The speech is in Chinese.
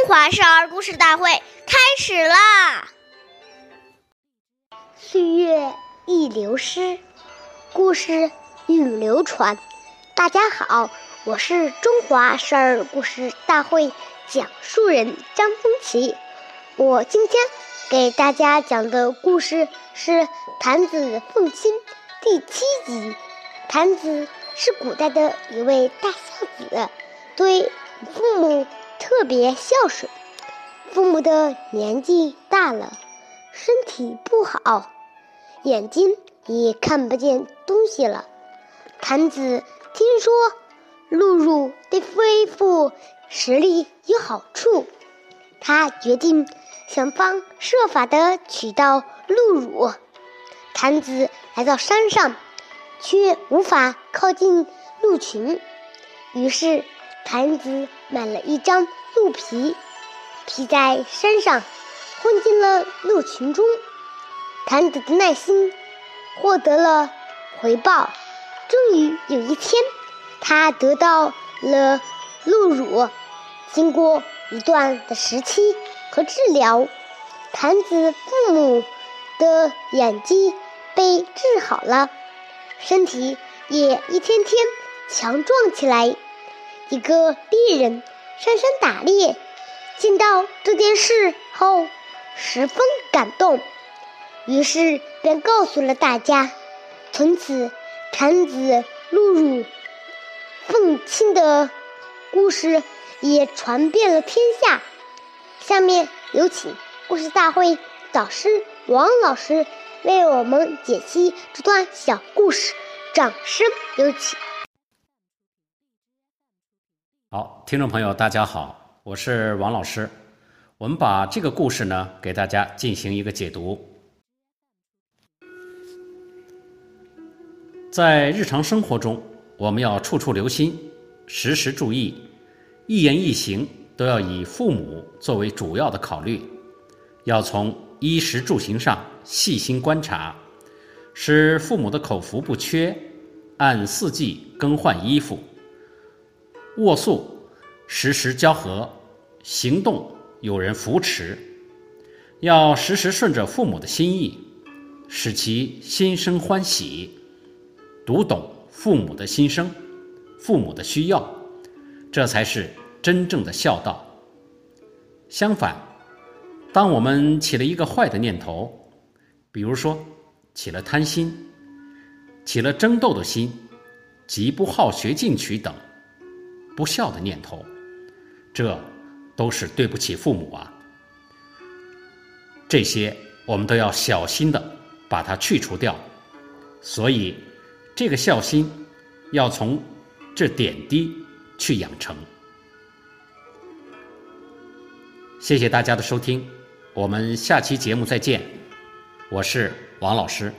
中华少儿故事大会开始啦！岁月易流失，故事永流传。大家好，我是中华少儿故事大会讲述人张风奇。我今天给大家讲的故事是《谭子奉亲》第七集。谭子是古代的一位大孝子，对父母。特别孝顺，父母的年纪大了，身体不好，眼睛也看不见东西了。谭子听说露露对恢复视力有好处，他决定想方设法的取到露乳。谭子来到山上，却无法靠近鹿群，于是。坛子买了一张鹿皮，披在身上，混进了鹿群中。坛子的耐心获得了回报，终于有一天，他得到了鹿乳。经过一段的时期和治疗，坛子父母的眼睛被治好了，身体也一天天强壮起来。一个猎人上山打猎，见到这件事后十分感动，于是便告诉了大家。从此，产子露乳奉亲的故事也传遍了天下。下面有请故事大会导师王老师为我们解析这段小故事，掌声有请。好，听众朋友，大家好，我是王老师。我们把这个故事呢，给大家进行一个解读。在日常生活中，我们要处处留心，时时注意，一言一行都要以父母作为主要的考虑，要从衣食住行上细心观察，使父母的口福不缺，按四季更换衣服。卧宿，时时交合；行动，有人扶持。要时时顺着父母的心意，使其心生欢喜，读懂父母的心声、父母的需要，这才是真正的孝道。相反，当我们起了一个坏的念头，比如说起了贪心、起了争斗的心、极不好学进取等。不孝的念头，这都是对不起父母啊！这些我们都要小心的把它去除掉。所以，这个孝心要从这点滴去养成。谢谢大家的收听，我们下期节目再见。我是王老师。